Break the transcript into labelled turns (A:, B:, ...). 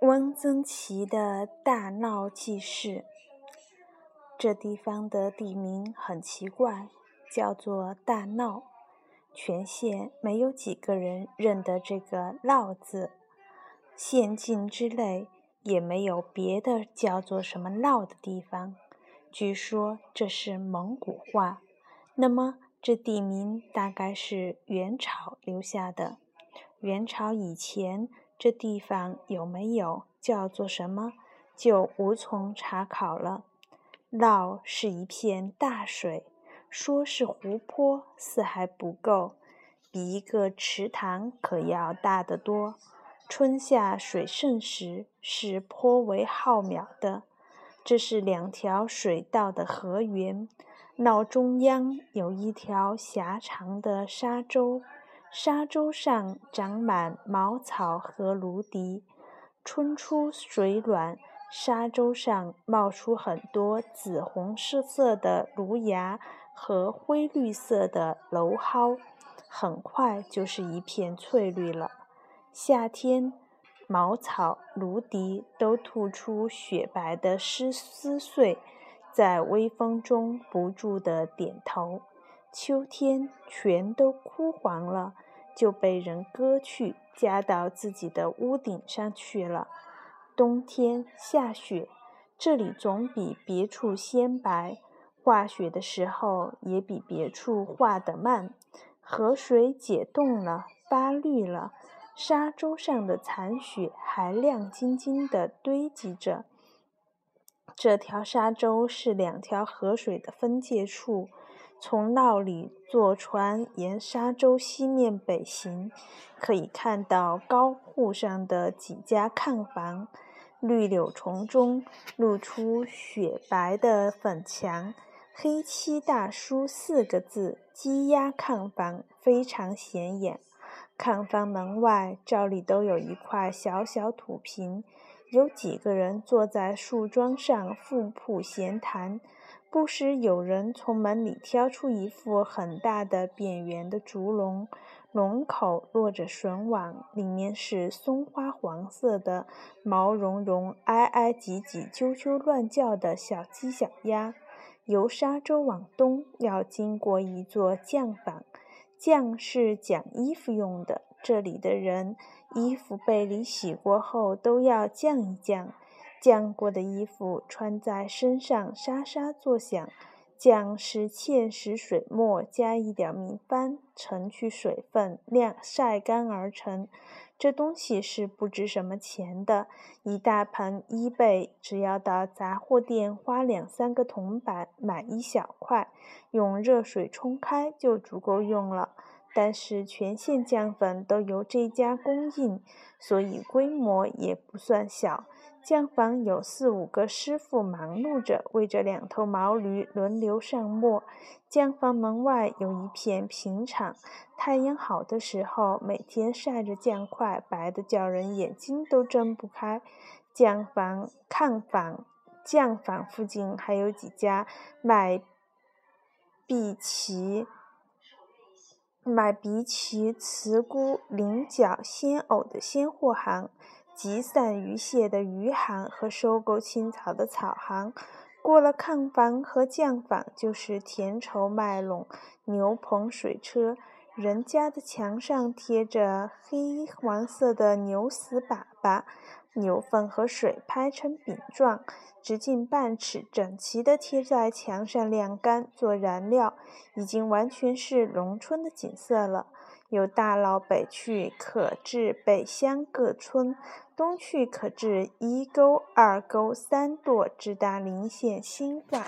A: 汪曾祺的大闹记事。这地方的地名很奇怪，叫做大闹。全县没有几个人认得这个“闹”字，县境之内也没有别的叫做什么“闹”的地方。据说这是蒙古话。那么这地名大概是元朝留下的。元朝以前。这地方有没有叫做什么，就无从查考了。涝是一片大水，说是湖泊，似还不够，比一个池塘可要大得多。春夏水盛时，是颇为浩渺的。这是两条水道的河源，涝中央有一条狭长的沙洲。沙洲上长满茅草和芦荻，春初水暖，沙洲上冒出很多紫红色的芦芽和灰绿色的蒌蒿，很快就是一片翠绿了。夏天，茅草、芦荻都吐出雪白的丝丝穗，在微风中不住地点头。秋天，全都枯黄了。就被人割去，加到自己的屋顶上去了。冬天下雪，这里总比别处鲜白；化雪的时候也比别处化得慢。河水解冻了，发绿了，沙洲上的残雪还亮晶晶地堆积着。这条沙洲是两条河水的分界处。从涝里坐船沿沙洲西面北行，可以看到高户上的几家炕房，绿柳丛中露出雪白的粉墙，黑漆大书四个字“鸡鸭炕房”，非常显眼。炕房门外照例都有一块小小土坪，有几个人坐在树桩上富铺闲谈。不时有人从门里挑出一副很大的扁圆的竹笼，笼口落着笋网，里面是松花黄色的、毛茸茸、挨挨挤挤、啾啾乱叫的小鸡小鸭。由沙洲往东，要经过一座酱坊，酱是讲衣服用的。这里的人衣服被里洗过后，都要酱一酱。浆过的衣服穿在身上沙沙作响。浆是芡实水末加一点明矾，盛去水分，晾晒干而成。这东西是不值什么钱的，一大盆衣被，只要到杂货店花两三个铜板买一小块，用热水冲开就足够用了。但是全县酱粉都由这家供应，所以规模也不算小。酱房有四五个师傅忙碌着，为这两头毛驴轮流上磨。酱房门外有一片平场，太阳好的时候，每天晒着酱块，白的叫人眼睛都睁不开。酱房、炕房、酱房附近还有几家卖荸荠、卖荸荠、茨菇、菱角、鲜藕的鲜货行。集散鱼蟹的鱼行和收购青草的草行，过了炕房和酱坊，就是田畴麦垄、牛棚水车。人家的墙上贴着黑黄色的牛屎粑粑，牛粪和水拍成饼状，直径半尺，整齐地贴在墙上晾干做燃料，已经完全是农村的景色了。有大老北去，可至北乡各村；东去可至一沟、二沟、三垛，直达临县新化。